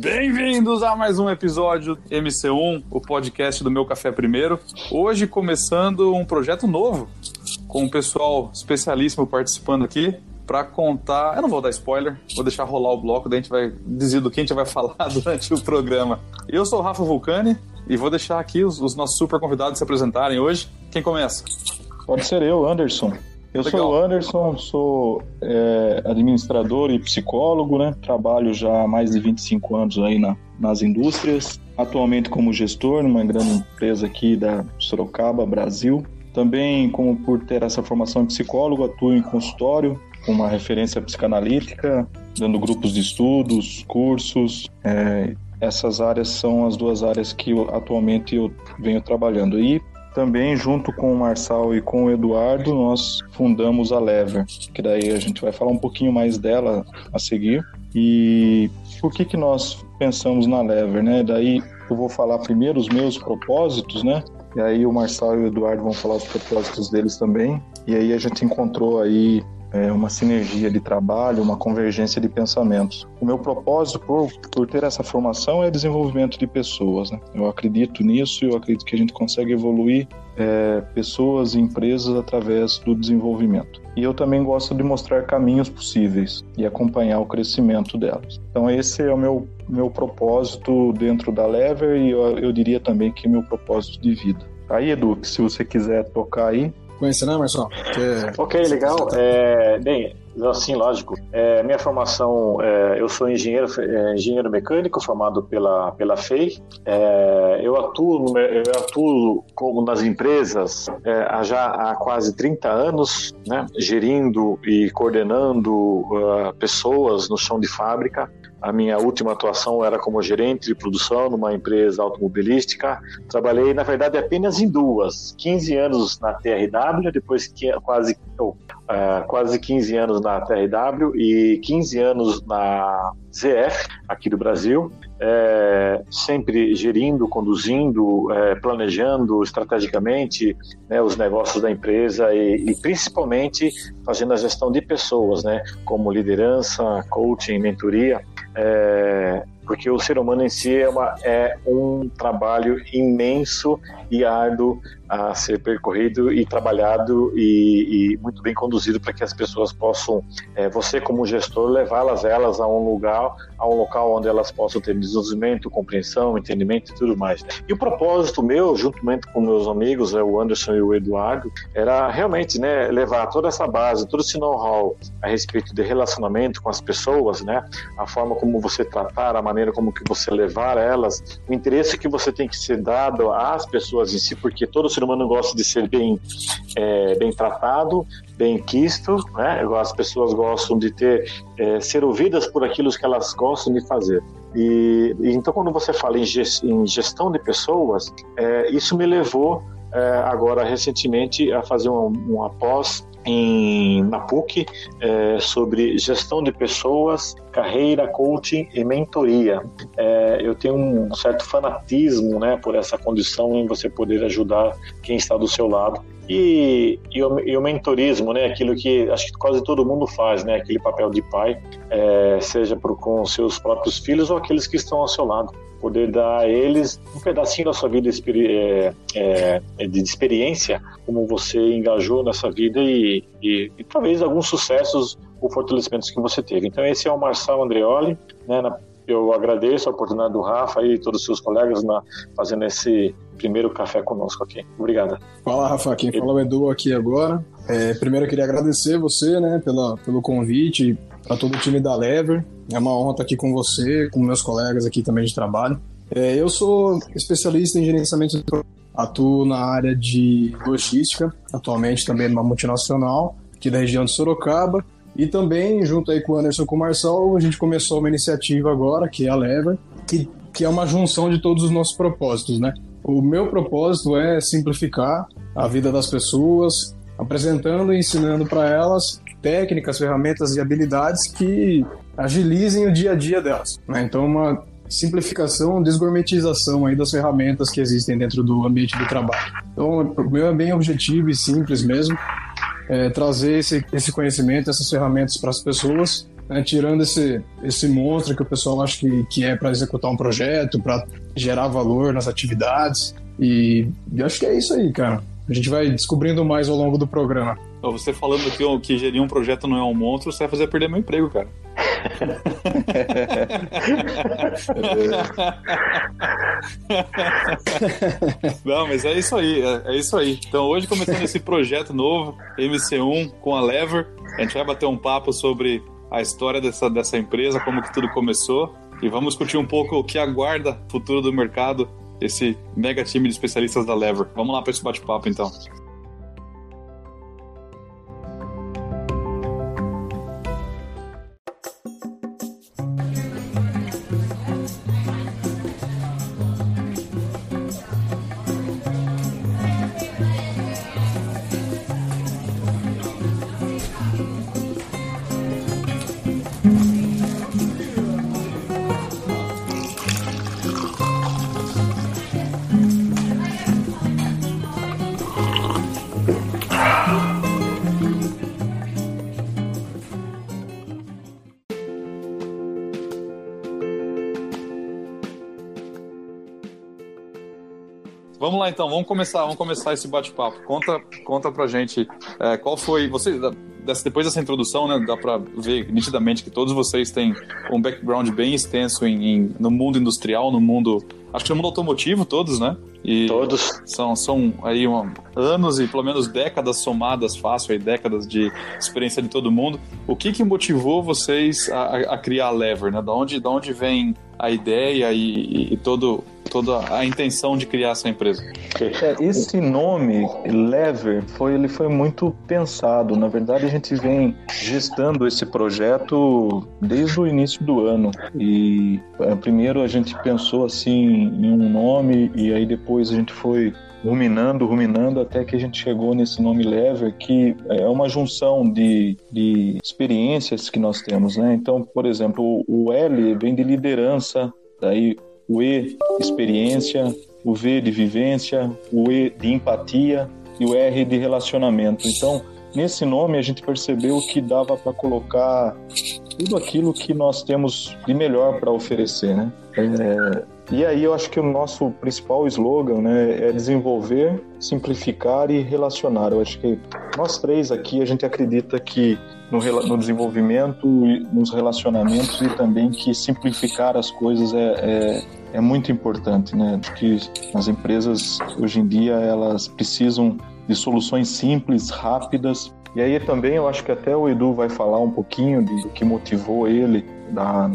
Bem-vindos a mais um episódio MC1, o podcast do Meu Café Primeiro. Hoje começando um projeto novo, com um pessoal especialíssimo participando aqui para contar. Eu não vou dar spoiler, vou deixar rolar o bloco, daí a gente vai dizer do que a gente vai falar durante o programa. Eu sou o Rafa Vulcani e vou deixar aqui os, os nossos super convidados se apresentarem hoje. Quem começa? Pode ser eu, Anderson. Eu Legal. sou o Anderson, sou é, administrador e psicólogo, né? Trabalho já há mais de 25 anos aí na, nas indústrias. Atualmente como gestor numa grande empresa aqui da Sorocaba, Brasil. Também, como por ter essa formação de psicólogo, atuo em consultório, com uma referência psicanalítica, dando grupos de estudos, cursos. É, essas áreas são as duas áreas que eu, atualmente eu venho trabalhando. E também, junto com o Marçal e com o Eduardo, nós fundamos a Lever, que daí a gente vai falar um pouquinho mais dela a seguir. E por que, que nós pensamos na Lever, né? Daí eu vou falar primeiro os meus propósitos, né? E aí o Marçal e o Eduardo vão falar os propósitos deles também. E aí a gente encontrou aí é, uma sinergia de trabalho, uma convergência de pensamentos. O meu propósito por, por ter essa formação é desenvolvimento de pessoas. Né? Eu acredito nisso e eu acredito que a gente consegue evoluir é, pessoas e empresas através do desenvolvimento. E eu também gosto de mostrar caminhos possíveis e acompanhar o crescimento delas. Então esse é o meu meu propósito dentro da Lever e eu, eu diria também que é meu propósito de vida. Aí, Edu, se você quiser tocar aí, Conhece, né, Marcelo? Ok, legal. É, bem, assim, lógico. É, minha formação, é, eu sou engenheiro, é, engenheiro mecânico formado pela, pela FEI. É, eu, atuo eu atuo como nas empresas é, já há quase 30 anos, né, gerindo e coordenando uh, pessoas no chão de fábrica. A minha última atuação era como gerente de produção numa empresa automobilística. Trabalhei, na verdade, apenas em duas: 15 anos na TRW, depois que quase, oh, uh, quase 15 anos na TRW e 15 anos na ZF, aqui do Brasil, é, sempre gerindo, conduzindo, é, planejando estrategicamente né, os negócios da empresa e, e, principalmente fazendo a gestão de pessoas, né, como liderança, coaching, mentoria. É, porque o ser humano em si é, uma, é um trabalho imenso e árduo a ser percorrido e trabalhado e, e muito bem conduzido para que as pessoas possam, é, você como gestor, levá-las elas a um lugar, a um local onde elas possam ter desenvolvimento, compreensão, entendimento e tudo mais. E o propósito meu, juntamente com meus amigos, é o Anderson e o Eduardo, era realmente, né, levar toda essa base, todo esse know-how a respeito de relacionamento com as pessoas, né, a forma como você tratar, a como que você levar elas, o interesse que você tem que ser dado às pessoas em si, porque todo ser humano gosta de ser bem, é, bem tratado, bem quisto, né? As pessoas gostam de ter, é, ser ouvidas por aquilo que elas gostam de fazer. E, então, quando você fala em, gestão de pessoas, é, isso me levou é, agora recentemente a fazer um, um após em, na PUC é, sobre gestão de pessoas, carreira, coaching e mentoria. É, eu tenho um certo fanatismo né, por essa condição em você poder ajudar quem está do seu lado. E, e, o, e o mentorismo, né, aquilo que acho que quase todo mundo faz, né, aquele papel de pai, é, seja por, com seus próprios filhos ou aqueles que estão ao seu lado poder dar a eles um pedacinho da sua vida é, é, de experiência, como você engajou nessa vida e, e, e, talvez alguns sucessos ou fortalecimentos que você teve. Então esse é o Marçal Andreoli, né, na, eu agradeço a oportunidade do Rafa e todos os seus colegas na, fazendo esse primeiro café conosco aqui. Obrigada. Fala, Rafa. Quem fala é o Edu aqui agora. É, primeiro eu queria agradecer você, né, pela, pelo convite, para todo o time da Lever. É uma honra estar aqui com você, com meus colegas aqui também de trabalho. É, eu sou especialista em gerenciamento de atuo na área de logística, atualmente também numa multinacional aqui da região de Sorocaba. E também, junto aí com o Anderson com o Marcel, a gente começou uma iniciativa agora, que é a Lever, que, que é uma junção de todos os nossos propósitos, né? O meu propósito é simplificar a vida das pessoas, apresentando e ensinando para elas técnicas, ferramentas e habilidades que agilizem o dia a dia delas. Né? Então, uma simplificação, desgourmetização aí das ferramentas que existem dentro do ambiente do trabalho. Então, o meu é bem objetivo e simples mesmo, é trazer esse, esse conhecimento, essas ferramentas para as pessoas né, tirando esse, esse monstro que o pessoal acha que, que é para executar um projeto, para gerar valor nas atividades. E, e acho que é isso aí, cara. A gente vai descobrindo mais ao longo do programa. Você falando que, que gerir um projeto não é um monstro, você vai fazer perder meu emprego, cara. Não, mas é isso aí, é, é, isso aí. Então hoje começando esse projeto novo, MC1 com a Lever, a gente vai bater um papo sobre a história dessa, dessa empresa, como que tudo começou e vamos discutir um pouco o que aguarda o futuro do mercado esse mega time de especialistas da Lever. Vamos lá para esse bate-papo então. Então, vamos começar, vamos começar esse bate-papo. Conta, conta pra gente é, qual foi. Você, depois dessa introdução, né, dá pra ver nitidamente que todos vocês têm um background bem extenso em, em, no mundo industrial, no mundo. Acho que no mundo automotivo, todos, né? E todos. São, são aí uma, anos e pelo menos décadas somadas, fácil, aí, décadas de experiência de todo mundo. O que que motivou vocês a, a criar a Lever, né? Da onde, da onde vem a ideia e, e todo toda a intenção de criar essa empresa? É, esse nome, Lever, foi, ele foi muito pensado. Na verdade, a gente vem gestando esse projeto desde o início do ano. E é, primeiro a gente pensou assim em um nome e aí depois a gente foi ruminando, ruminando, até que a gente chegou nesse nome Lever, que é uma junção de, de experiências que nós temos, né? Então, por exemplo, o L vem de liderança, daí o E, experiência, o V de vivência, o E de empatia e o R de relacionamento. Então, nesse nome a gente percebeu que dava para colocar tudo aquilo que nós temos de melhor para oferecer, né? É, e aí eu acho que o nosso principal slogan né, é desenvolver, simplificar e relacionar. Eu acho que nós três aqui a gente acredita que no, no desenvolvimento, nos relacionamentos e também que simplificar as coisas é, é, é muito importante, né? Acho que as empresas hoje em dia elas precisam de soluções simples, rápidas. E aí também eu acho que até o Edu vai falar um pouquinho de, do que motivou ele da,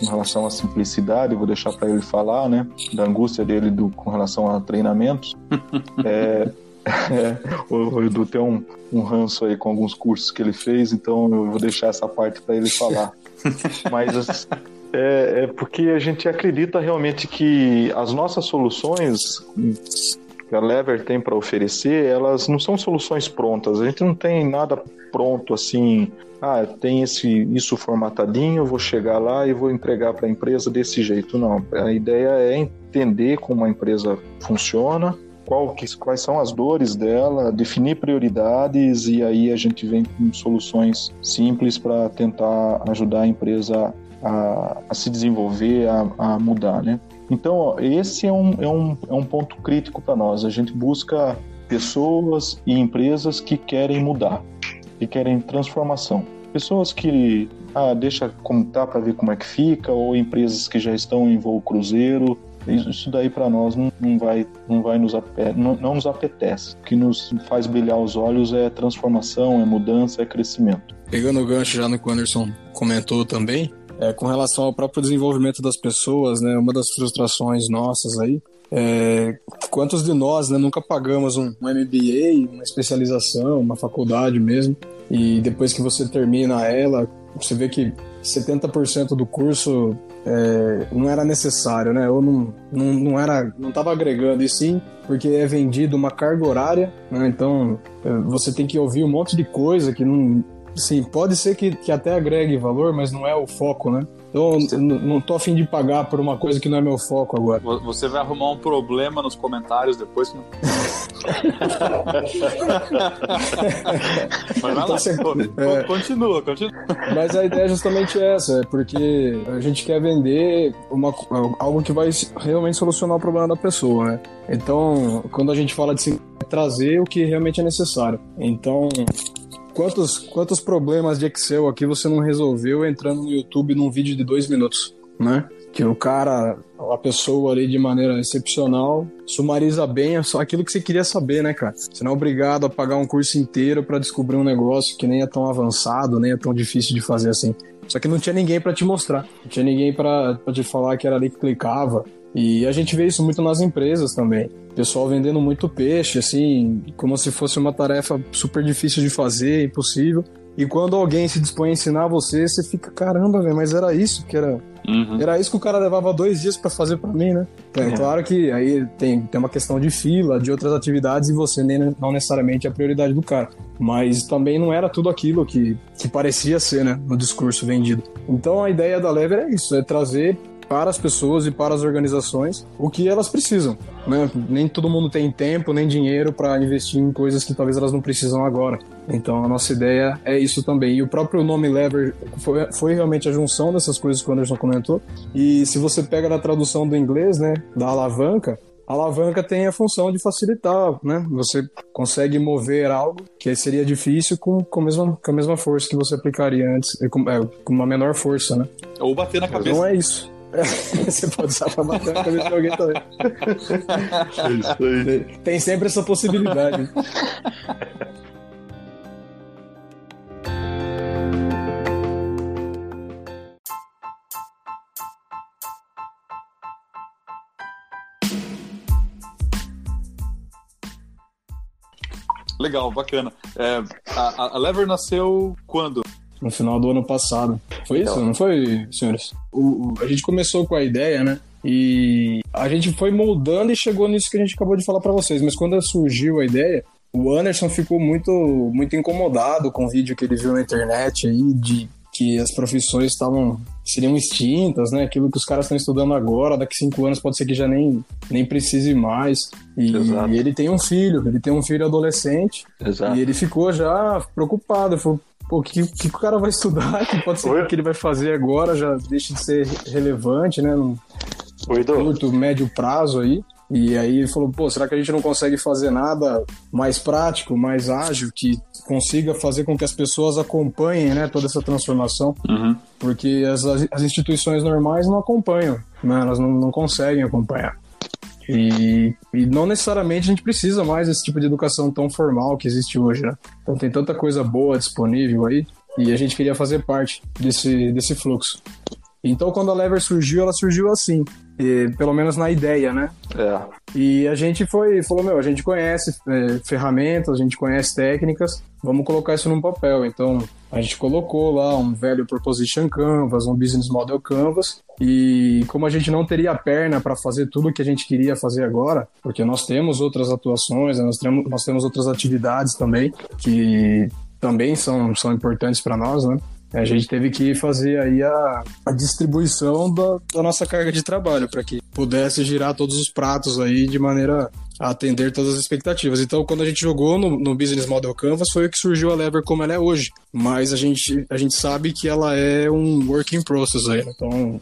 em relação à simplicidade, vou deixar para ele falar, né? Da angústia dele do, com relação a treinamentos. é, é, o Edu tem um, um ranço aí com alguns cursos que ele fez, então eu vou deixar essa parte para ele falar. Mas é, é, porque a gente acredita realmente que as nossas soluções que a Lever tem para oferecer, elas não são soluções prontas. A gente não tem nada pronto assim. Ah, tem esse isso formatadinho, vou chegar lá e vou entregar para a empresa desse jeito. Não. A ideia é entender como a empresa funciona, qual, quais são as dores dela, definir prioridades e aí a gente vem com soluções simples para tentar ajudar a empresa a, a se desenvolver, a, a, mudar, né? Então, esse é um, é um, é um ponto crítico para nós. A gente busca pessoas e empresas que querem mudar, que querem transformação. Pessoas que ah, deixa como tá para ver como é que fica, ou empresas que já estão em voo cruzeiro, isso daí para nós não, vai, não, vai nos, não, não nos apetece. O que nos faz brilhar os olhos é transformação, é mudança, é crescimento. Pegando o gancho já no que o Anderson comentou também, é, com relação ao próprio desenvolvimento das pessoas, né, uma das frustrações nossas aí é, quantos de nós né, nunca pagamos um, um, MBA, uma especialização, uma faculdade mesmo, e depois que você termina ela, você vê que 70% do curso é, não era necessário, né? Ou não, não, não era, não estava agregando, e sim porque é vendido uma carga horária, né? Então é, você tem que ouvir um monte de coisa que não, sim, pode ser que, que até agregue valor, mas não é o foco, né? Então, não tô afim de pagar por uma coisa que não é meu foco agora. Você vai arrumar um problema nos comentários depois. Mas vai lá, então, é... continua, continua. Mas a ideia é justamente essa, é porque a gente quer vender uma, algo que vai realmente solucionar o problema da pessoa, né? Então, quando a gente fala de trazer o que realmente é necessário. Então, Quantos, quantos problemas de Excel aqui você não resolveu entrando no YouTube num vídeo de dois minutos, né? Que o cara, a pessoa ali de maneira excepcional, sumariza bem aquilo que você queria saber, né, cara? Você não é obrigado a pagar um curso inteiro para descobrir um negócio que nem é tão avançado, nem é tão difícil de fazer assim. Só que não tinha ninguém para te mostrar, não tinha ninguém para te falar que era ali que clicava, e a gente vê isso muito nas empresas também. Pessoal vendendo muito peixe, assim, como se fosse uma tarefa super difícil de fazer, impossível. E quando alguém se dispõe a ensinar você, você fica, caramba, velho, mas era isso que era. Uhum. Era isso que o cara levava dois dias para fazer para mim, né? É, é, claro que aí tem, tem uma questão de fila, de outras atividades, e você nem, não necessariamente é a prioridade do cara. Mas também não era tudo aquilo que, que parecia ser, né? No discurso vendido. Então a ideia da Lever é isso: é trazer para as pessoas e para as organizações o que elas precisam. Né? Nem todo mundo tem tempo nem dinheiro para investir em coisas que talvez elas não precisam agora. Então a nossa ideia é isso também. E o próprio nome Lever foi, foi realmente a junção dessas coisas que o Anderson comentou. E se você pega na tradução do inglês, né, da alavanca, a alavanca tem a função de facilitar, né? Você consegue mover algo que seria difícil com, com, a, mesma, com a mesma força que você aplicaria antes, com, é, com uma menor força, né? Ou bater na cabeça. Não é isso. Você pode usar pra bater na cabeça de alguém também. É isso aí. Tem sempre essa possibilidade. Legal, bacana. É, a, a Lever nasceu quando? No final do ano passado. Foi então. isso, não foi, senhores? O, o, a gente começou com a ideia, né? E a gente foi moldando e chegou nisso que a gente acabou de falar para vocês. Mas quando surgiu a ideia, o Anderson ficou muito, muito incomodado com o vídeo que ele viu na internet aí de que as profissões estavam seriam extintas, né? Aquilo que os caras estão estudando agora, daqui cinco anos pode ser que já nem, nem precise mais. E, e ele tem um filho, ele tem um filho adolescente. Exato. E ele ficou já preocupado. Falou, o que, que, o cara vai estudar, que pode ser Oi? que ele vai fazer agora já deixa de ser relevante, né? No Oi, curto, médio prazo aí. E aí ele falou, pô, será que a gente não consegue fazer nada mais prático, mais ágil, que consiga fazer com que as pessoas acompanhem, né, toda essa transformação? Uhum. Porque as, as instituições normais não acompanham, né? Elas não, não conseguem acompanhar. E, e, não necessariamente a gente precisa mais desse tipo de educação tão formal que existe hoje, né? Então tem tanta coisa boa disponível aí e a gente queria fazer parte desse, desse fluxo. Então quando a Lever surgiu, ela surgiu assim. E, pelo menos na ideia, né? É. E a gente foi, falou, meu, a gente conhece é, ferramentas, a gente conhece técnicas, vamos colocar isso num papel. Então, a gente colocou lá um velho Proposition Canvas, um Business Model Canvas, e como a gente não teria perna para fazer tudo o que a gente queria fazer agora, porque nós temos outras atuações, nós temos, nós temos outras atividades também, que também são, são importantes para nós, né? A gente teve que fazer aí a, a distribuição da, da nossa carga de trabalho para que pudesse girar todos os pratos aí de maneira a atender todas as expectativas. Então, quando a gente jogou no, no, Business Model Canvas, foi o que surgiu a Lever como ela é hoje. Mas a gente, a gente sabe que ela é um work in process aí. Né? Então,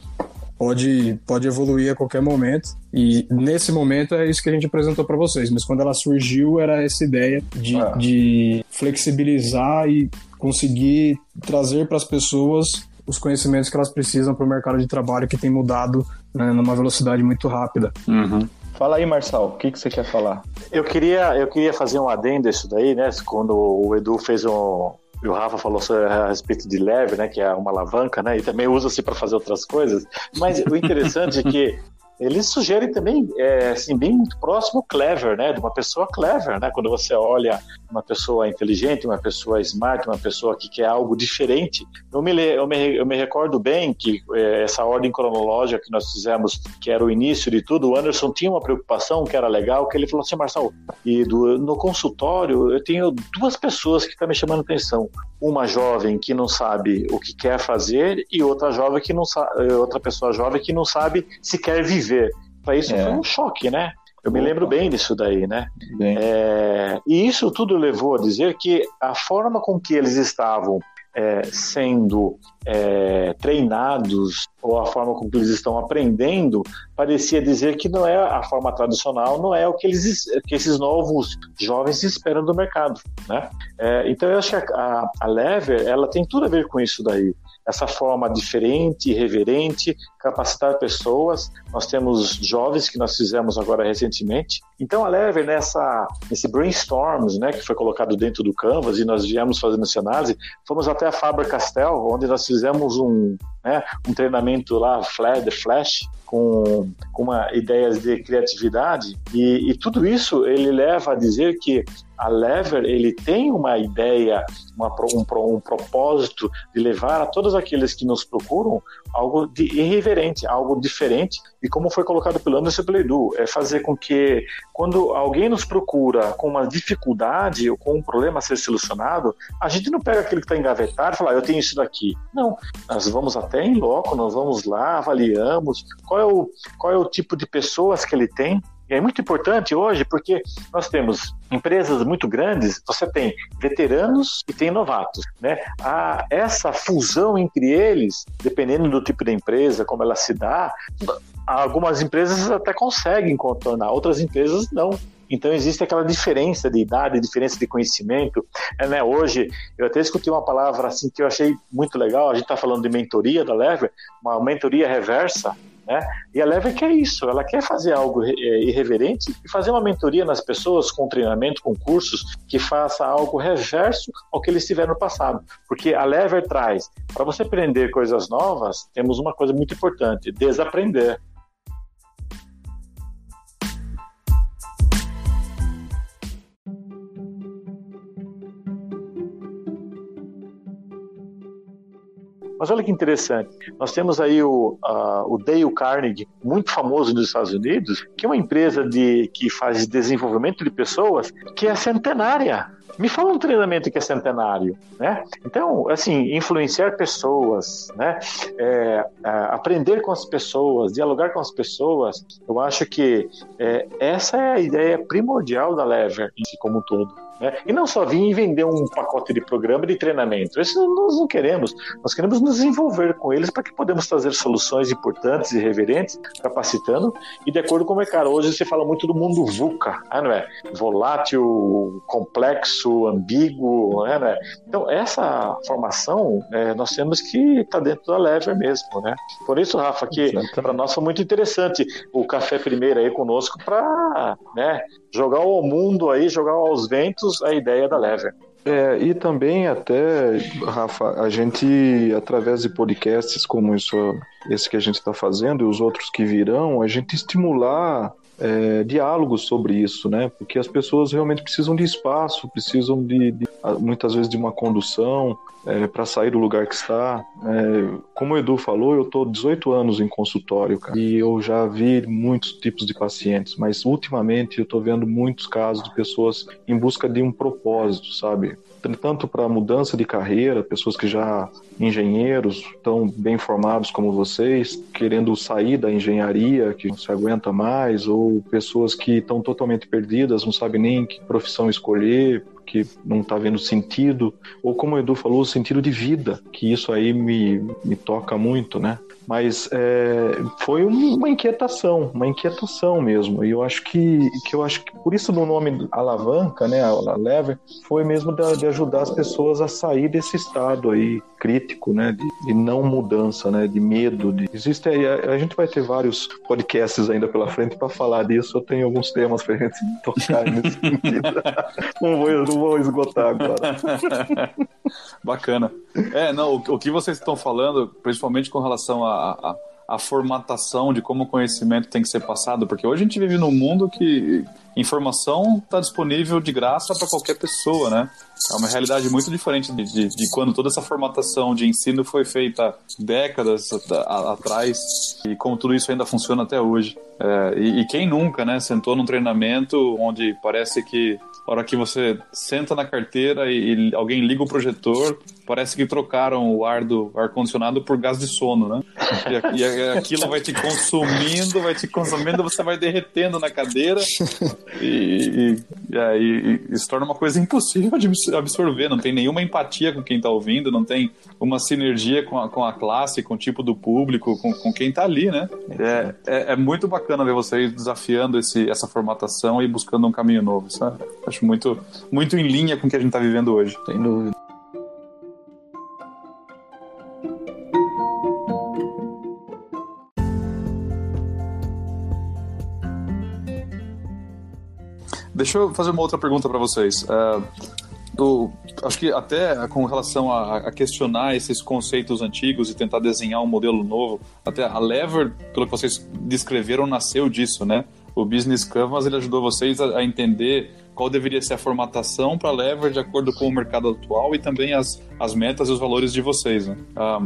pode, pode evoluir a qualquer momento. E nesse momento é isso que a gente apresentou para vocês. Mas quando ela surgiu, era essa ideia de, ah. de flexibilizar e conseguir trazer para as pessoas os conhecimentos que elas precisam para o mercado de trabalho que tem mudado né, numa velocidade muito rápida. Uhum. Fala aí, Marçal, o que, que você quer falar? Eu queria, eu queria fazer um adendo isso daí, né? Quando o Edu fez um, e o Rafa falou a respeito de leve, né, que é uma alavanca, né, e também usa-se para fazer outras coisas. Mas o interessante é que eles sugerem também, é, assim, bem muito próximo clever, né? De uma pessoa clever, né? Quando você olha uma pessoa inteligente, uma pessoa smart, uma pessoa que quer algo diferente. Eu me, eu me, eu me recordo bem que é, essa ordem cronológica que nós fizemos, que era o início de tudo, o Anderson tinha uma preocupação que era legal, que ele falou assim, Marcelo, e do, no consultório eu tenho duas pessoas que estão tá me chamando atenção. Uma jovem que não sabe o que quer fazer e outra jovem que não sabe, outra pessoa jovem que não sabe se quer viver. Para isso é. foi um choque, né? Eu me lembro bem disso daí, né? É, e isso tudo levou a dizer que a forma com que eles estavam é, sendo é, treinados ou a forma com que eles estão aprendendo parecia dizer que não é a forma tradicional, não é o que eles que esses novos jovens esperam do mercado, né? É, então eu acho que a, a Lever ela tem tudo a ver com isso daí essa forma diferente, irreverente, capacitar pessoas. Nós temos jovens que nós fizemos agora recentemente. Então a Lever nessa nesse brainstorms, né, que foi colocado dentro do Canvas e nós viemos fazendo essa análise, fomos até a Faber Castell, onde nós fizemos um né, um treinamento lá, The Flash, com, com uma ideias de criatividade e, e tudo isso ele leva a dizer que a Lever ele tem uma ideia, uma, um, um, propósito de levar a todos aqueles que nos procuram algo de irreverente, algo diferente. E como foi colocado pelo Anderson Pleidu, é fazer com que quando alguém nos procura com uma dificuldade ou com um problema a ser solucionado, a gente não pega aquele que está engavetado e fala, ah, eu tenho isso daqui. Não, nós vamos até em loco, nós vamos lá, avaliamos qual é o, qual é o tipo de pessoas que ele tem, é muito importante hoje porque nós temos empresas muito grandes, você tem veteranos e tem novatos. Né? Essa fusão entre eles, dependendo do tipo de empresa, como ela se dá, algumas empresas até conseguem contornar, outras empresas não. Então existe aquela diferença de idade, diferença de conhecimento. É, né? Hoje eu até escutei uma palavra assim que eu achei muito legal. A gente está falando de mentoria da Lever, uma mentoria reversa. Né? E a Lever quer isso, ela quer fazer algo é, irreverente e fazer uma mentoria nas pessoas com treinamento, com cursos, que faça algo reverso ao que eles tiveram no passado. Porque a Lever traz, para você aprender coisas novas, temos uma coisa muito importante, desaprender. Mas olha que interessante, nós temos aí o, o Dale Carnegie, muito famoso nos Estados Unidos, que é uma empresa de, que faz desenvolvimento de pessoas que é centenária. Me fala um treinamento que é centenário, né? Então, assim, influenciar pessoas, né? É, é, aprender com as pessoas, dialogar com as pessoas, eu acho que é, essa é a ideia primordial da Lever em si como um todo. Né? E não só vir e vender um pacote de programa de treinamento. Isso nós não queremos. Nós queremos nos envolver com eles para que podemos trazer soluções importantes e reverentes, capacitando e de acordo com o mercado. Hoje você fala muito do mundo VUCA, né, não é? Volátil, complexo, ambíguo, né, não é? Então, essa formação é, nós temos que estar tá dentro da Lever mesmo, né? Por isso, Rafa, que para nós foi muito interessante o Café Primeiro aí conosco para né, jogar ao mundo aí, jogar aos ventos a ideia da Lever. É, e também até, Rafa, a gente, através de podcasts como isso, esse que a gente está fazendo e os outros que virão, a gente estimular é, diálogos sobre isso, né? Porque as pessoas realmente precisam de espaço, precisam de, de muitas vezes de uma condução é, para sair do lugar que está. É, como o Edu falou, eu estou 18 anos em consultório cara, e eu já vi muitos tipos de pacientes, mas ultimamente eu estou vendo muitos casos de pessoas em busca de um propósito, sabe? Tanto para mudança de carreira, pessoas que já engenheiros estão bem formados como vocês, querendo sair da engenharia, que não se aguenta mais, ou pessoas que estão totalmente perdidas, não sabem nem que profissão escolher, que não está vendo sentido, ou como o Edu falou, o sentido de vida, que isso aí me, me toca muito, né? Mas é, foi uma inquietação, uma inquietação mesmo. E eu acho que, que eu acho que por isso no nome alavanca, né, a lever, foi mesmo de, de ajudar as pessoas a sair desse estado aí crítico, né, de, de não mudança, né, de medo. De... Existe aí, a, a, gente vai ter vários podcasts ainda pela frente para falar disso. Eu tenho alguns temas para gente tocar nesse sentido. não, vou, não vou esgotar agora. Bacana. É, não, o, o que vocês estão falando, principalmente com relação a, a, a formatação de como o conhecimento tem que ser passado, porque hoje a gente vive num mundo que informação está disponível de graça para qualquer pessoa, né? É uma realidade muito diferente de, de, de, quando toda essa formatação de ensino foi feita décadas atrás e como tudo isso ainda funciona até hoje. É, e, e, quem nunca, né, sentou num treinamento onde parece que hora que você senta na carteira e, e alguém liga o projetor, parece que trocaram o ar do ar-condicionado por gás de sono, né? E, e, aquilo vai te consumindo, vai te consumindo, você vai derretendo na cadeira e, e, aí se torna uma coisa impossível de absorver. Não tem nenhuma empatia com quem está ouvindo, não tem uma sinergia com a, com a classe, com o tipo do público, com, com quem está ali, né? É, é, é, muito bacana ver vocês desafiando esse, essa formatação e buscando um caminho novo, sabe? Acho muito, muito em linha com o que a gente está vivendo hoje. Sem dúvida. Deixa eu fazer uma outra pergunta para vocês. Uh, do, acho que até com relação a, a, questionar esses conceitos antigos e tentar desenhar um modelo novo, até a Lever, pelo que vocês descreveram, nasceu disso, né? O Business Canvas ele ajudou vocês a, a entender qual deveria ser a formatação para Lever de acordo com o mercado atual e também as, as metas e os valores de vocês. Né? Ah,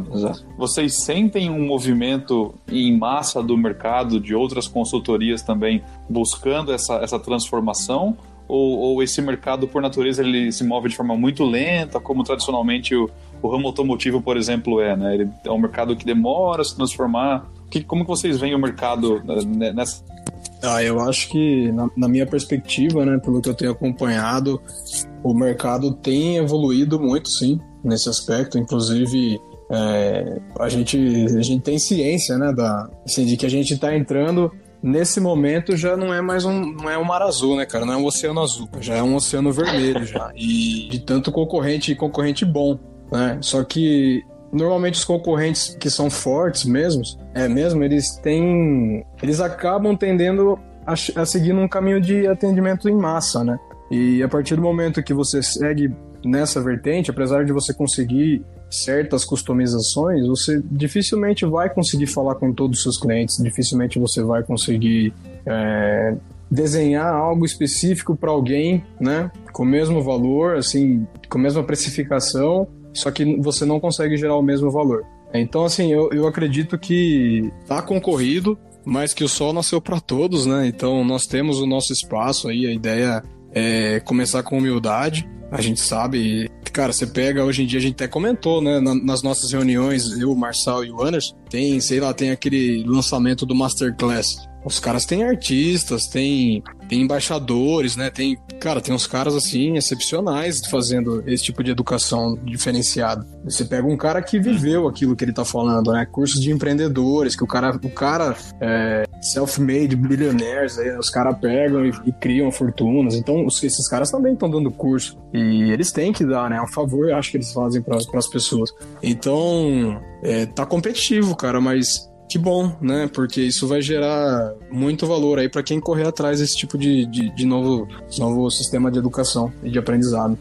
vocês sentem um movimento em massa do mercado, de outras consultorias também, buscando essa, essa transformação? Ou, ou, esse mercado, por natureza, ele se move de forma muito lenta, como tradicionalmente o, o ramo automotivo, por exemplo, é, né? Ele é um mercado que demora a se transformar. Que, como que vocês veem o mercado né, nessa ah, eu acho que, na, na, minha perspectiva, né, pelo que eu tenho acompanhado, o mercado tem evoluído muito, sim, nesse aspecto. Inclusive, é, a, gente, a gente tem ciência, né, da, assim, de que a gente está entrando nesse momento já não é mais um não é um mar azul, né, cara? Não é um oceano azul, já é um oceano vermelho já. E de tanto concorrente concorrente bom, né? Só que normalmente os concorrentes que são fortes mesmos, é mesmo, eles têm. Eles acabam tendendo a, a seguir um caminho de atendimento em massa, né? E a partir do momento que você segue nessa vertente, apesar de você conseguir certas customizações, você dificilmente vai conseguir falar com todos os seus clientes, dificilmente você vai conseguir é, desenhar algo específico para alguém, né? Com o mesmo valor, assim, com a mesma precificação só que você não consegue gerar o mesmo valor. Então, assim, eu, eu acredito que tá concorrido, mas que o sol nasceu para todos, né? Então, nós temos o nosso espaço aí, a ideia é começar com humildade. A gente sabe, cara, você pega, hoje em dia a gente até comentou, né, nas nossas reuniões, eu, o Marçal e o Anderson, tem, sei lá, tem aquele lançamento do Masterclass. Os caras têm artistas, tem, tem embaixadores, né? Tem, cara, tem uns caras assim excepcionais fazendo esse tipo de educação diferenciada. Você pega um cara que viveu aquilo que ele tá falando, né? Cursos de empreendedores, que o cara, o cara é, self-made billionaires, aí, os caras pegam e, e, criam fortunas. Então, os, esses caras também estão dando curso. E eles têm que dar, né? É um favor, eu acho que eles fazem para as pessoas. Então, é, tá competitivo, cara, mas que bom, né? Porque isso vai gerar muito valor aí para quem correr atrás desse tipo de, de, de, novo, novo sistema de educação e de aprendizado.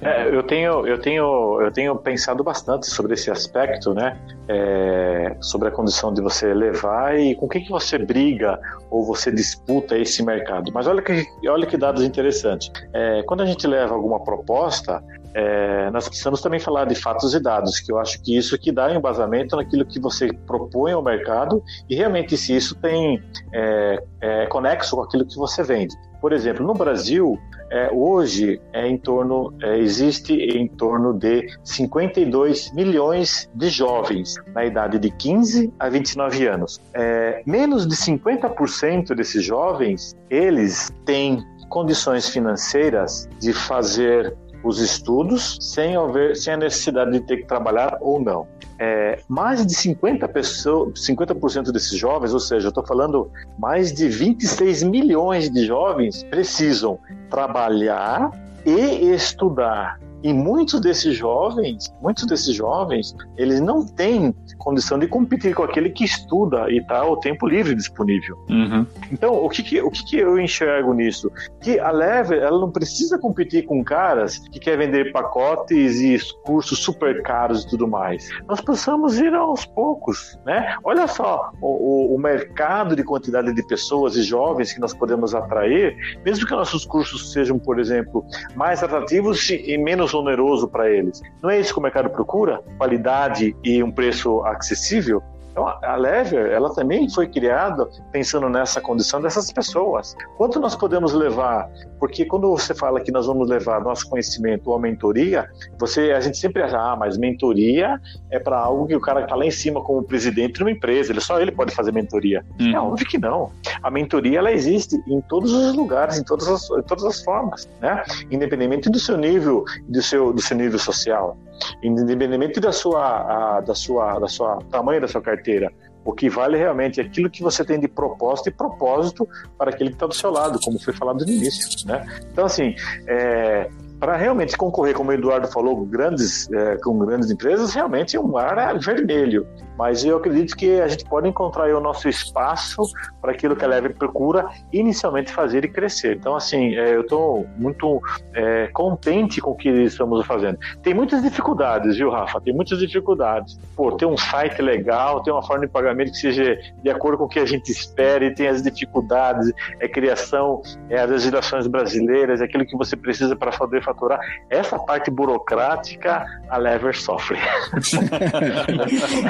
É, eu tenho, eu tenho, eu tenho pensado bastante sobre esse aspecto, né? É, sobre a condição de você levar e com o que, que você briga ou você disputa esse mercado. Mas olha que, olha que dados interessantes. É, quando a gente leva alguma proposta, é, nós precisamos também falar de fatos e dados, que eu acho que isso que dá embasamento naquilo que você propõe ao mercado e realmente se isso tem é, é, conexo com aquilo que você vende. Por exemplo, no Brasil, é, hoje é em torno, é, existe em torno de 52 milhões de jovens na idade de 15 a 29 anos. É, menos de 50% desses jovens, eles têm condições financeiras de fazer os estudos sem, haver, sem a necessidade de ter que trabalhar ou não. É, mais de 50%, pessoas, 50 desses jovens, ou seja, eu estou falando mais de 26 milhões de jovens precisam trabalhar e estudar E muitos desses jovens, muitos desses jovens, eles não têm condição de competir com aquele que estuda e está o tempo livre disponível. Uhum. Então, o que, que o que, que, eu enxergo nisso? Que a Lever, ela não precisa competir com caras que querem vender pacotes e cursos super caros e tudo mais. Nós precisamos ir aos poucos, né? Olha só o, o mercado de quantidade de pessoas e jovens que nós podemos atrair, mesmo que nossos cursos sejam, por exemplo, mais atrativos e menos oneroso para eles. Não é isso que o mercado procura? Qualidade e um preço acessível? Então, a Lever, ela também foi criada pensando nessa condição dessas pessoas. Quanto nós podemos levar? Porque quando você fala que nós vamos levar nosso conhecimento ou a mentoria, você, a gente sempre acha, ah, mas mentoria é para algo que o cara está lá em cima como presidente de uma empresa, ele só ele pode fazer mentoria. Hum. É óbvio que não. A mentoria ela existe em todos os lugares, em todas as, em todas as formas, né? Independente do seu nível, do seu, do seu nível social independentemente da sua, a, da sua, da sua tamanho da sua carteira. O que vale realmente é aquilo que você tem de proposta e propósito para aquele que está do seu lado, como foi falado no início, né? Então, assim, é, para realmente concorrer, como o Eduardo falou, grandes, é, com grandes empresas, realmente o mar é vermelho. Mas eu acredito que a gente pode encontrar o nosso espaço para aquilo que a Leve procura inicialmente fazer e crescer. Então, assim, é, eu estou muito é, contente com o que estamos fazendo. Tem muitas dificuldades, viu, Rafa? Tem muitas dificuldades. Pô, ter um site legal, ter uma forma de pagamento que seja de acordo com o que a gente espera e tem as dificuldades, é criação, é as legislações brasileiras, é aquilo que você precisa para poder faturar. Essa parte burocrática, a Lever sofre.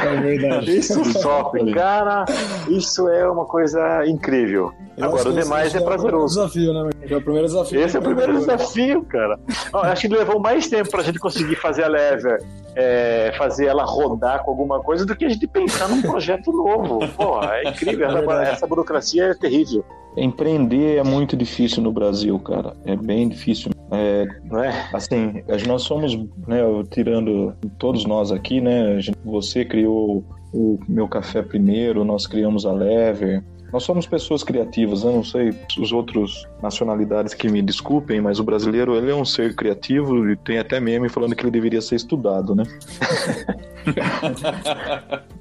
é verdade. Isso sofre. Cara, isso é uma coisa incrível. Eu Agora, o demais é, é prazeroso. É o desafio, né? É o primeiro desafio. Esse é o primeiro desafio, cara. acho que levou mais tempo pra gente conseguir fazer a Lever, é, fazer ela rodar com alguma coisa do que a gente pensar num projeto novo. Pô, é incrível. É essa burocracia é terrível. Empreender é muito difícil no Brasil, cara. É bem difícil. É, é? Assim, nós somos, né, tirando todos nós aqui, né? Você criou o meu café primeiro, nós criamos a Lever, nós somos pessoas criativas, eu não sei os outros nacionalidades que me desculpem, mas o brasileiro ele é um ser criativo e tem até meme falando que ele deveria ser estudado, né?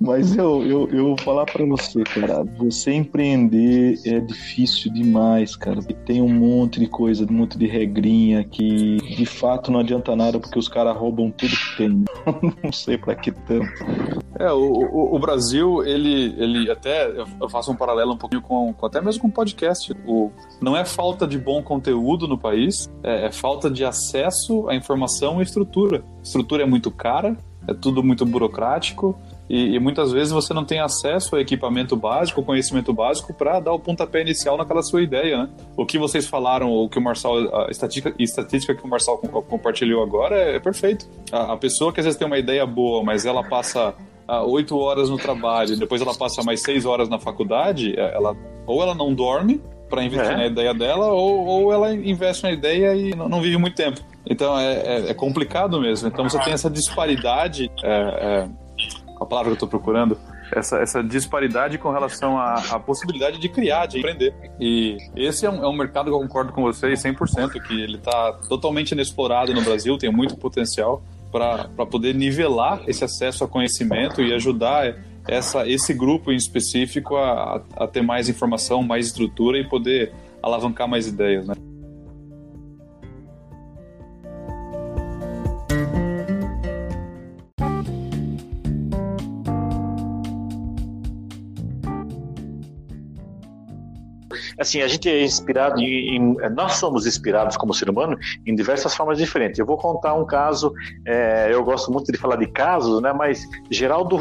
Mas eu, eu, eu vou falar para você, cara, você empreender é difícil demais, cara. Tem um monte de coisa, um monte de regrinha que de fato não adianta nada porque os caras roubam tudo que tem. não sei para que tanto. É, o, o, o, Brasil, ele, ele até, eu faço um paralelo um pouquinho com, com até mesmo com o podcast. O, não é falta de bom conteúdo no país, é, é falta de acesso à informação e estrutura. A estrutura é muito cara, é tudo muito burocrático, e, e, muitas vezes você não tem acesso ao equipamento básico, ao conhecimento básico para dar o pontapé inicial naquela sua ideia, né? O que vocês falaram, o que o Marçal, a estatística, estatística que o Marçal compartilhou agora é, é perfeito. A, a, pessoa que às vezes tem uma ideia boa, mas ela passa oito horas no trabalho, depois ela passa mais seis horas na faculdade, é, ela ou ela não dorme para investir é. na ideia dela, ou, ou ela investe na ideia e não, não vive muito tempo. Então é, é, é, complicado mesmo. Então você tem essa disparidade. É, é a palavra que eu estou procurando, essa, essa disparidade com relação à, à, possibilidade de criar, de empreender. E esse é um, é um mercado que eu concordo com vocês 100%, que ele está totalmente inexplorado no Brasil, tem muito potencial para poder nivelar esse acesso a conhecimento e ajudar essa, esse grupo em específico a, a ter mais informação, mais estrutura e poder alavancar mais ideias, né? Assim, a gente é inspirado em, em, nós somos inspirados como ser humano em diversas formas diferentes. Eu vou contar um caso, é, eu gosto muito de falar de casos, né? Mas Geraldo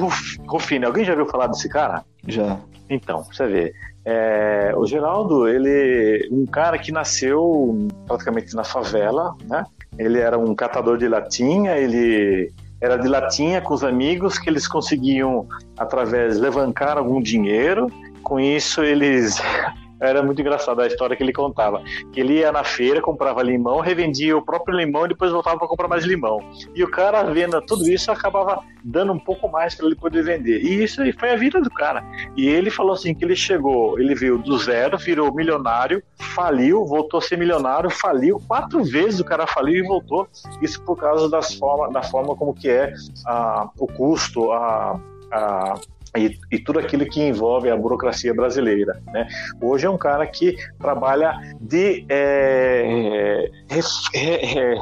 Ruffini, alguém já viu falar desse cara? Já. Então, você vê. É, o Geraldo, ele um cara que nasceu praticamente na favela, né? Ele era um catador de latinha, ele era de latinha com os amigos que eles conseguiam através levantar algum dinheiro. Com isso eles Era muito engraçado a história que ele contava. Que ele ia na feira, comprava limão, revendia o próprio limão e depois voltava para comprar mais limão. E o cara, vendo tudo isso, acabava dando um pouco mais para ele poder vender. E isso aí foi a vida do cara. E ele falou assim que ele chegou, ele veio do zero, virou milionário, faliu, voltou a ser milionário, faliu quatro vezes o cara faliu e voltou. Isso por causa das forma, da forma como que é a, o custo, a, a e, e, tudo aquilo que envolve a burocracia brasileira. Né? Hoje é um cara que trabalha de é,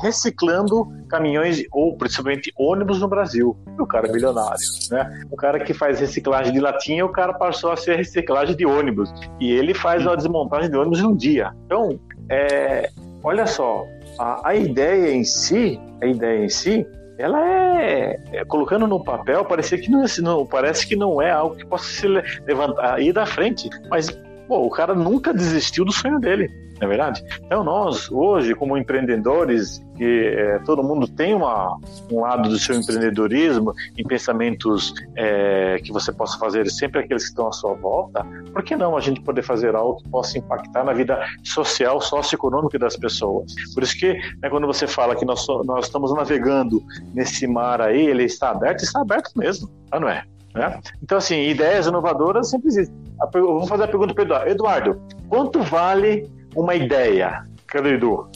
reciclando caminhões ou principalmente ônibus no Brasil. O cara é milionário. Né? O cara que faz reciclagem de latinha, o cara passou a ser reciclagem de ônibus. E ele faz a desmontagem de ônibus em um dia. Então, é, olha só, a, a ideia em si, a ideia em si ela é, é, colocando no papel parece que não, não, parece que não é algo que possa se levantar ir da frente. Mas pô, o cara nunca desistiu do sonho dele não é verdade? Então nós hoje como empreendedores que é, todo mundo tem uma, um lado do seu empreendedorismo em pensamentos é, que você possa fazer sempre aqueles que estão à sua volta, por que não a gente poder fazer algo que possa impactar na vida social, socioeconômica das pessoas? Por isso que né, quando você fala que nós, nós estamos navegando nesse mar aí, ele está aberto, está aberto mesmo, não é? Né? Então, assim, ideias inovadoras sempre existem. Vamos fazer a pergunta para Eduardo. Eduardo, quanto vale uma ideia? Cadê o Edu?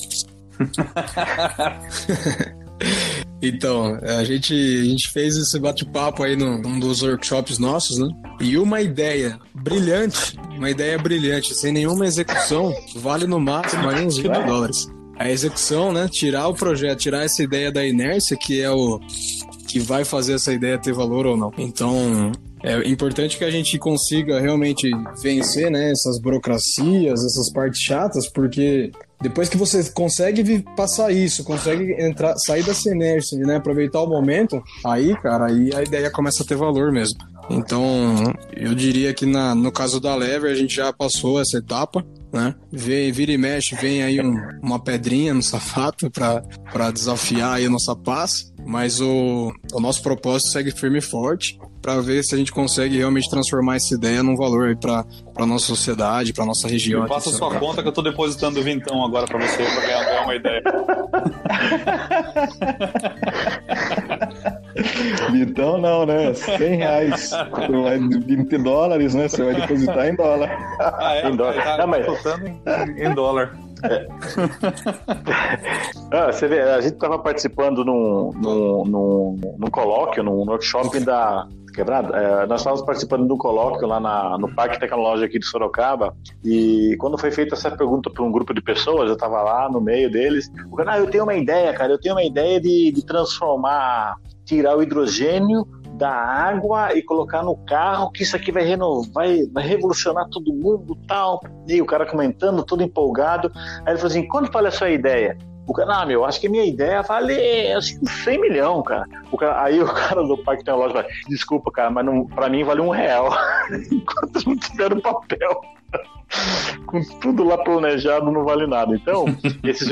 Então, a gente, a gente fez esse bate-papo aí num, num, dos workshops nossos, né? E uma ideia brilhante, uma ideia brilhante, sem nenhuma execução, vale no máximo aí uns 20 dólares. A execução, né? Tirar o projeto, tirar essa ideia da inércia, que é o que vai fazer essa ideia ter valor ou não. Então, é importante que a gente consiga realmente vencer né, essas burocracias, essas partes chatas, porque depois que você consegue passar isso, consegue entrar, sair dessa inércia, né, aproveitar o momento, aí, cara, aí a ideia começa a ter valor mesmo. Então, eu diria que na, no caso da Lever, a gente já passou essa etapa, né? Vem, vira e mexe, vem aí um, uma pedrinha no sapato para desafiar aí a nossa paz, mas o, o nosso propósito segue firme e forte para ver se a gente consegue realmente transformar essa ideia num valor para a nossa sociedade, para nossa região. Faça sua conta que eu estou depositando vintão agora para você, para ganhar, uma ideia. Vintão não, né? 100 reais. 20 dólares, né? Você vai depositar em dólar. Ah, é? Em dólar. Tá, não, mas... em, em dólar. É. ah, você vê, a gente estava participando num, num, num, num colóquio, num workshop da, Quebrado, é, nós estávamos participando do colóquio lá na, no Parque Tecnológico aqui de Sorocaba e quando foi feita essa pergunta para um grupo de pessoas, eu estava lá no meio deles, o cara, ah, eu tenho uma ideia, cara, eu tenho uma ideia de, de transformar, tirar o hidrogênio da água e colocar no carro, que isso aqui vai renovar, vai, revolucionar todo mundo tal. E o cara comentando, todo empolgado. Aí ele falou assim: quanto vale a sua ideia? O cara, ah, meu, acho que minha ideia vale acho que 100 milhões, cara. O cara. Aí o cara do Parque Tecnológico vai, desculpa, cara, mas não, pra mim vale um real. Enquanto não tiver no papel. Com tudo lá planejado não vale nada. Então, esses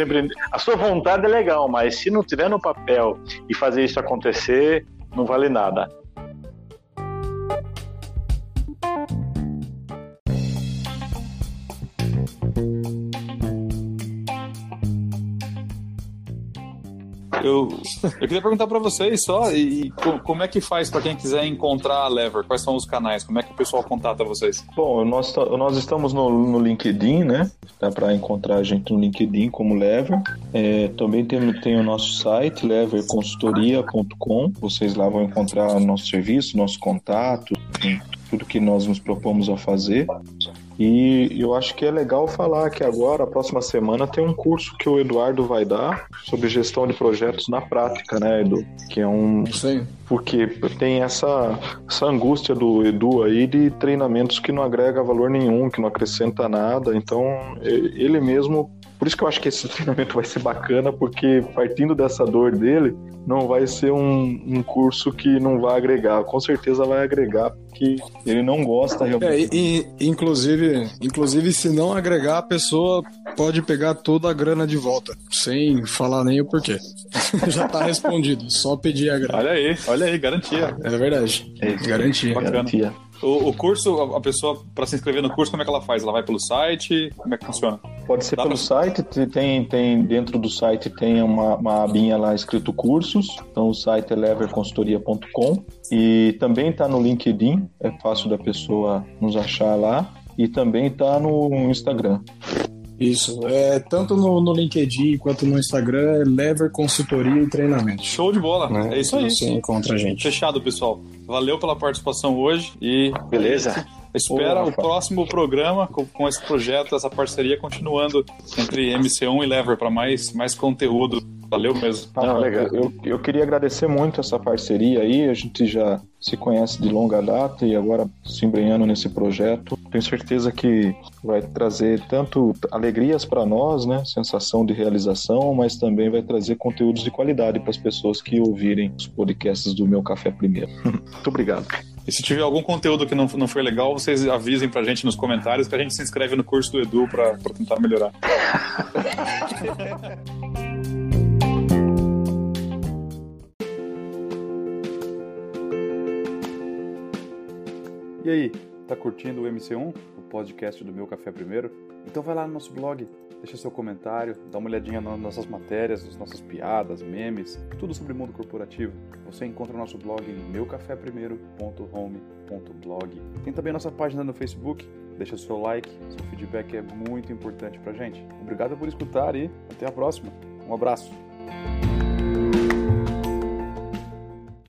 a sua vontade é legal, mas se não tiver no papel e fazer isso acontecer, não vale nada. Eu, eu queria perguntar para vocês só, e, e, como é que faz para quem quiser encontrar a Lever? Quais são os canais? Como é que o pessoal contata vocês? Bom, nós, nós estamos no, no LinkedIn, né? Dá para encontrar a gente no LinkedIn como Lever. É, também tem, tem o nosso site, leverconsultoria.com. Vocês lá vão encontrar nosso serviço, nosso contato, tudo que nós nos propomos a fazer. E eu acho que é legal falar que agora, a próxima semana, tem um curso que o Eduardo vai dar sobre gestão de projetos na prática, né, Edu? Que é um. Sim. Porque tem essa, essa angústia do Edu aí de treinamentos que não agrega valor nenhum, que não acrescenta nada. Então, ele mesmo por isso que eu acho que esse treinamento vai ser bacana, porque partindo dessa dor dele, não vai ser um, um curso que não vai agregar. Com certeza vai agregar, porque ele não gosta realmente. É, e, inclusive, inclusive, se não agregar, a pessoa pode pegar toda a grana de volta, sem falar nem o porquê. Já tá respondido, só pedir a grana. Olha aí, olha aí, garantia. É verdade. É, garantia. Garantia. O, o, curso, a pessoa, para se inscrever no curso, como é que ela faz? Ela vai pelo site? Como é que funciona? Pode ser Dá pelo pra... site, tem, tem dentro do site tem uma, uma abinha lá escrito cursos, então o site é leverconsultoria.com e também está no LinkedIn, é fácil da pessoa nos achar lá e também está no Instagram. Isso, é, tanto no, no, LinkedIn quanto no Instagram, é Lever Consultoria e Treinamento. Show de bola, é, é isso aí. Você encontra a gente. Fechado, pessoal. Valeu pela participação hoje e. Beleza. Espera o próximo programa com, com, esse projeto, essa parceria continuando entre MC1 e Lever para mais, mais conteúdo Valeu mesmo. Ah, Não, legal. Eu, eu queria agradecer muito essa parceria aí. A gente já se conhece de longa data e agora se embrenhando nesse projeto. Tenho certeza que vai trazer tanto alegrias para nós, né? Sensação de realização, mas também vai trazer conteúdos de qualidade para as pessoas que ouvirem os podcasts do Meu Café Primeiro. muito obrigado. E se tiver algum conteúdo que não, não foi legal, vocês avisem pra gente nos comentários que a gente se inscreve no curso do Edu para tentar melhorar. E aí, tá curtindo o MC1, o podcast do Meu Café Primeiro? Então vai lá no nosso blog, deixa seu comentário, dá uma olhadinha nas nossas matérias, nas nossas piadas, memes, tudo sobre mundo corporativo. Você encontra o nosso blog em meucaféprimeiro.home.blog. Tem também nossa página no Facebook, deixa seu like, seu feedback é muito importante pra gente. Obrigado por escutar e até a próxima. Um abraço.